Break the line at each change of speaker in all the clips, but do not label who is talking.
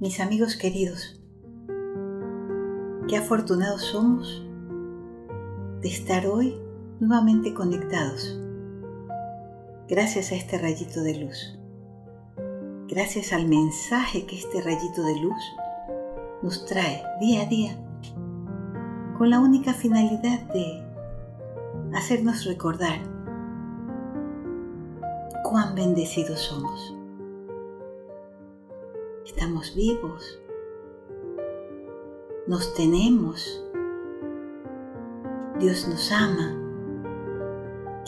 Mis amigos queridos, qué afortunados somos de estar hoy nuevamente conectados. Gracias a este rayito de luz. Gracias al mensaje que este rayito de luz nos trae día a día con la única finalidad de hacernos recordar cuán bendecidos somos. Estamos vivos, nos tenemos, Dios nos ama.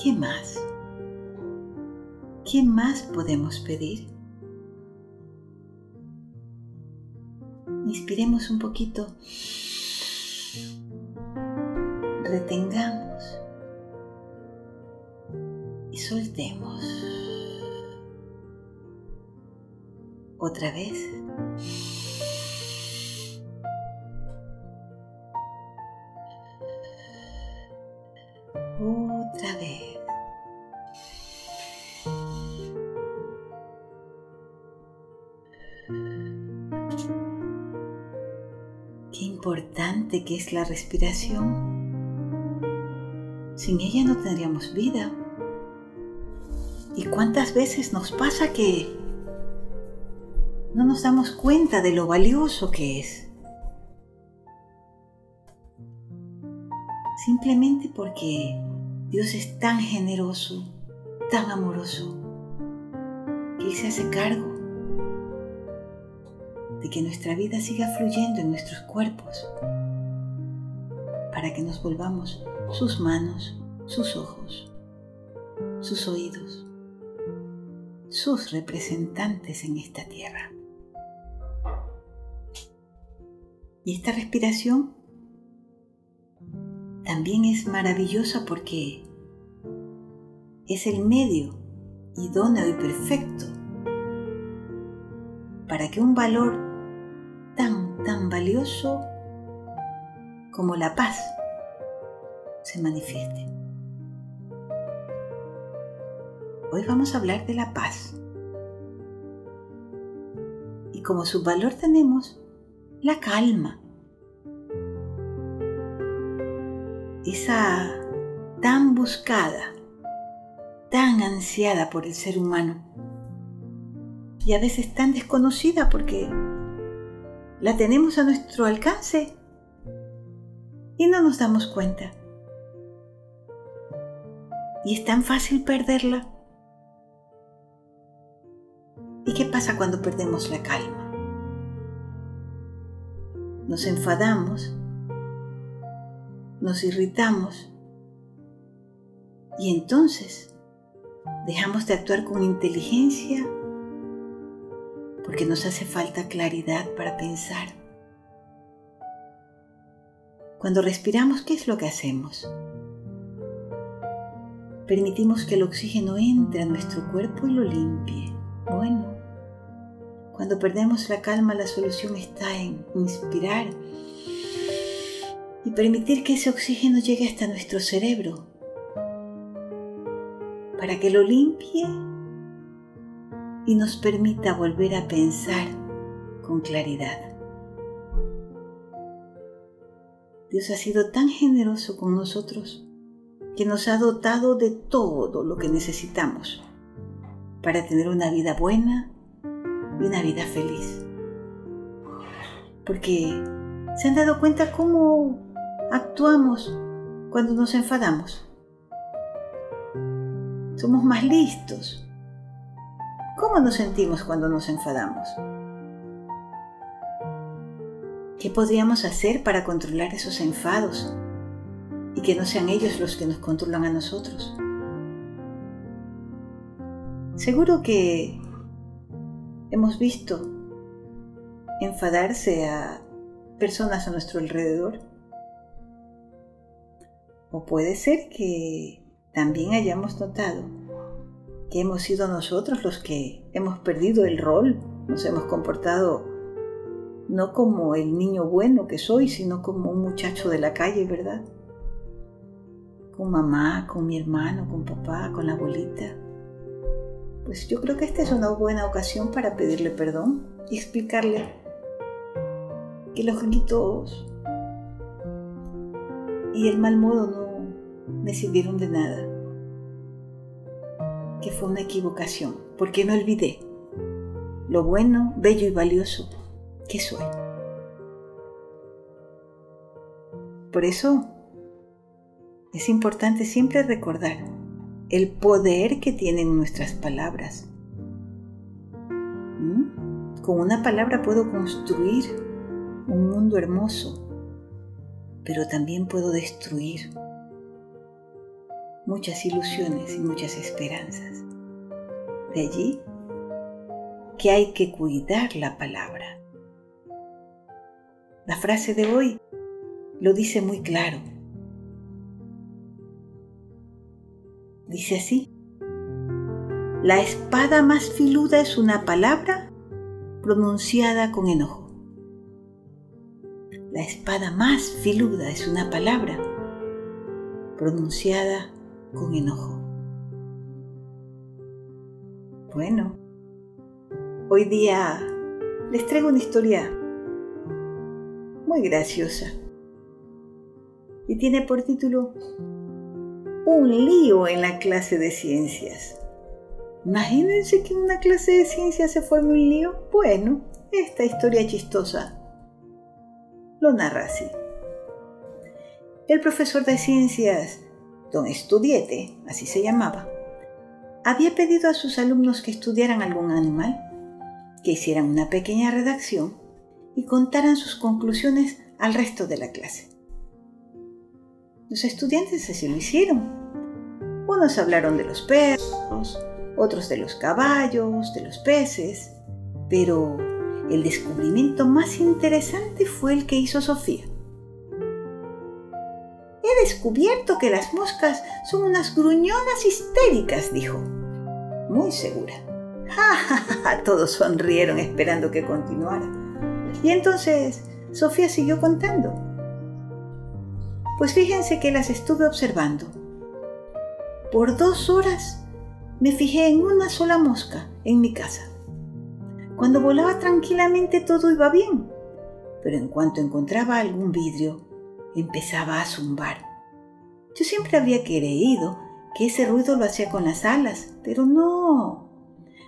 ¿Qué más? ¿Qué más podemos pedir? Inspiremos un poquito retengamos y soltemos. Otra vez. Otra vez. Qué importante que es la respiración. Sin ella no tendríamos vida. ¿Y cuántas veces nos pasa que no nos damos cuenta de lo valioso que es? Simplemente porque Dios es tan generoso, tan amoroso, que Él se hace cargo de que nuestra vida siga fluyendo en nuestros cuerpos para que nos volvamos sus manos, sus ojos, sus oídos, sus representantes en esta tierra. Y esta respiración también es maravillosa porque es el medio idóneo y perfecto para que un valor tan, tan valioso como la paz se manifieste. Hoy vamos a hablar de la paz. Y como su valor tenemos la calma. Esa tan buscada, tan ansiada por el ser humano. Y a veces tan desconocida porque la tenemos a nuestro alcance y no nos damos cuenta. Y es tan fácil perderla. ¿Y qué pasa cuando perdemos la calma? Nos enfadamos, nos irritamos y entonces dejamos de actuar con inteligencia porque nos hace falta claridad para pensar. Cuando respiramos, ¿qué es lo que hacemos? Permitimos que el oxígeno entre a nuestro cuerpo y lo limpie. Cuando perdemos la calma, la solución está en inspirar y permitir que ese oxígeno llegue hasta nuestro cerebro para que lo limpie y nos permita volver a pensar con claridad. Dios ha sido tan generoso con nosotros que nos ha dotado de todo lo que necesitamos para tener una vida buena y una vida feliz. Porque se han dado cuenta cómo actuamos cuando nos enfadamos. Somos más listos. ¿Cómo nos sentimos cuando nos enfadamos? ¿Qué podríamos hacer para controlar esos enfados y que no sean ellos los que nos controlan a nosotros. Seguro que hemos visto enfadarse a personas a nuestro alrededor. O puede ser que también hayamos notado que hemos sido nosotros los que hemos perdido el rol, nos hemos comportado no como el niño bueno que soy, sino como un muchacho de la calle, ¿verdad? con mamá, con mi hermano, con papá, con la abuelita. Pues yo creo que esta es una buena ocasión para pedirle perdón y explicarle que los gritos y el mal modo no me sirvieron de nada. Que fue una equivocación, porque no olvidé lo bueno, bello y valioso que soy. Por eso es importante siempre recordar el poder que tienen nuestras palabras. ¿Mm? Con una palabra puedo construir un mundo hermoso, pero también puedo destruir muchas ilusiones y muchas esperanzas. De allí que hay que cuidar la palabra. La frase de hoy lo dice muy claro. Dice así, la espada más filuda es una palabra pronunciada con enojo. La espada más filuda es una palabra pronunciada con enojo. Bueno, hoy día les traigo una historia muy graciosa y tiene por título Un lío en la clase de ciencias. Imagínense que en una clase de ciencias se forme un lío. Bueno, esta historia chistosa lo narra así. El profesor de ciencias, don Estudiete, así se llamaba, había pedido a sus alumnos que estudiaran algún animal, que hicieran una pequeña redacción y contaran sus conclusiones al resto de la clase. Los estudiantes así lo hicieron. Unos hablaron de los perros, otros de los caballos, de los peces, pero el descubrimiento más interesante fue el que hizo Sofía. He descubierto que las moscas son unas gruñonas histéricas, dijo, muy segura. Ja, Todos sonrieron esperando que continuara. Y entonces Sofía siguió contando. Pues fíjense que las estuve observando. Por dos horas me fijé en una sola mosca en mi casa. Cuando volaba tranquilamente todo iba bien, pero en cuanto encontraba algún vidrio, empezaba a zumbar. Yo siempre había creído que ese ruido lo hacía con las alas, pero no.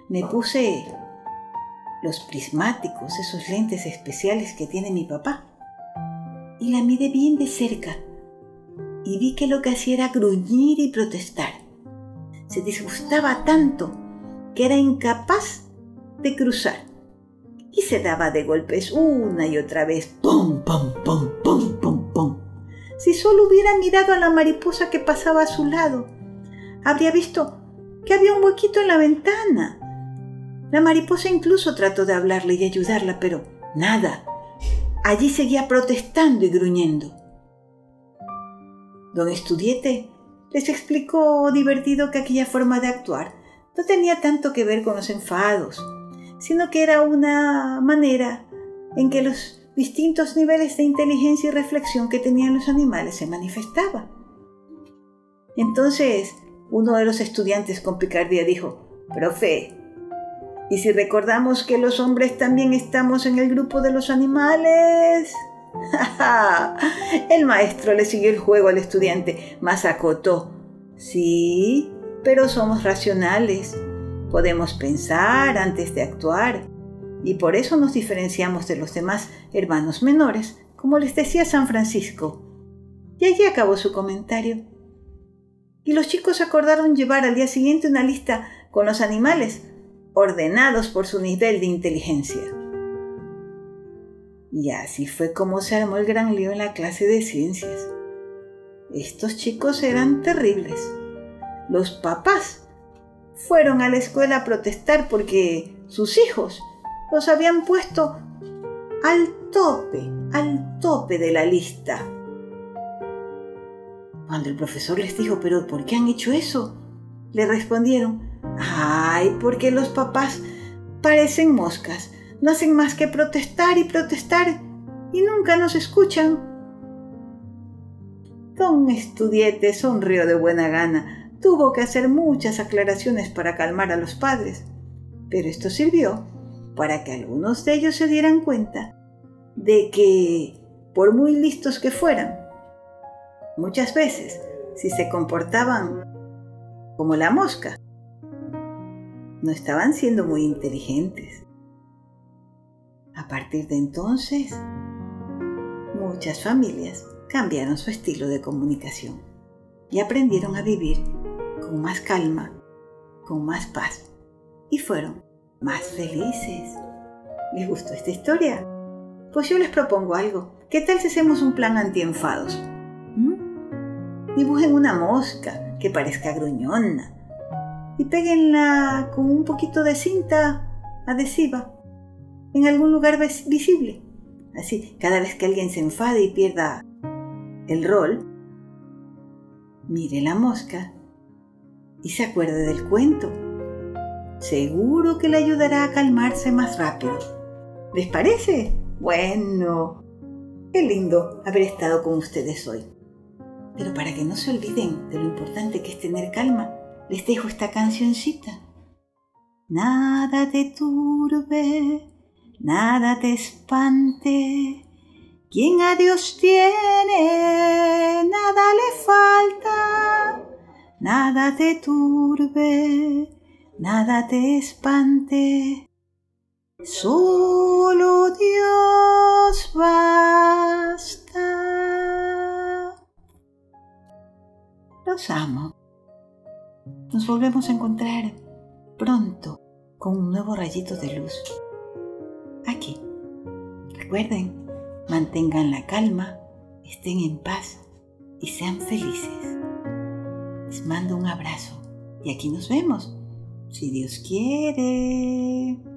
Me puse los prismáticos, esos lentes especiales que tiene mi papá, y la miré bien de cerca y vi que lo que hacía era gruñir y protestar. Se disgustaba tanto que era incapaz de cruzar y se daba de golpes una y otra vez. ¡Pum, pum, pum, pum, pum, pum! Si solo hubiera mirado a la mariposa que pasaba a su lado, habría visto que había un huequito en la ventana. La mariposa incluso trató de hablarle y ayudarla, pero nada. Allí seguía protestando y gruñendo. Don Estudiete les explicó divertido que aquella forma de actuar no tenía tanto que ver con los enfados, sino que era una manera en que los distintos niveles de inteligencia y reflexión que tenían los animales se manifestaba. Entonces, uno de los estudiantes con picardía dijo, Profe, ¿y si recordamos que los hombres también estamos en el grupo de los animales? el maestro le siguió el juego al estudiante, mas acotó. Sí, pero somos racionales. Podemos pensar antes de actuar. Y por eso nos diferenciamos de los demás hermanos menores, como les decía San Francisco. Y allí acabó su comentario. Y los chicos acordaron llevar al día siguiente una lista con los animales, ordenados por su nivel de inteligencia. Y así fue como se armó el gran lío en la clase de ciencias. Estos chicos eran terribles. Los papás fueron a la escuela a protestar porque sus hijos los habían puesto al tope, al tope de la lista. Cuando el profesor les dijo, pero ¿por qué han hecho eso? Le respondieron, ay, porque los papás parecen moscas no hacen más que protestar y protestar y nunca nos escuchan. Don Estudiete sonrió de buena gana. Tuvo que hacer muchas aclaraciones para calmar a los padres, pero esto sirvió para que algunos de ellos se dieran cuenta de que, por muy listos que fueran, muchas veces, si se comportaban como la mosca, no estaban siendo muy inteligentes. A partir de entonces, muchas familias cambiaron su estilo de comunicación y aprendieron a vivir con más calma, con más paz y fueron más felices. ¿Les gustó esta historia? Pues yo les propongo algo. ¿Qué tal si hacemos un plan anti-enfados? ¿Mm? Dibujen una mosca que parezca gruñona y péguenla con un poquito de cinta adhesiva en algún lugar visible. Así, cada vez que alguien se enfade y pierda el rol, mire la mosca y se acuerde del cuento. Seguro que le ayudará a calmarse más rápido. ¿Les parece? Bueno, qué lindo haber estado con ustedes hoy. Pero para que no se olviden de lo importante que es tener calma, les dejo esta cancioncita. Nada te turbe, nada te espante. Quien a Dios tiene, nada le falta. Nada te turbe, nada te espante. Solo Dios basta. Los amo. Nos volvemos a encontrar pronto con un nuevo rayito de luz. Aquí. Recuerden, mantengan la calma, estén en paz y sean felices. Les mando un abrazo y aquí nos vemos, si Dios quiere.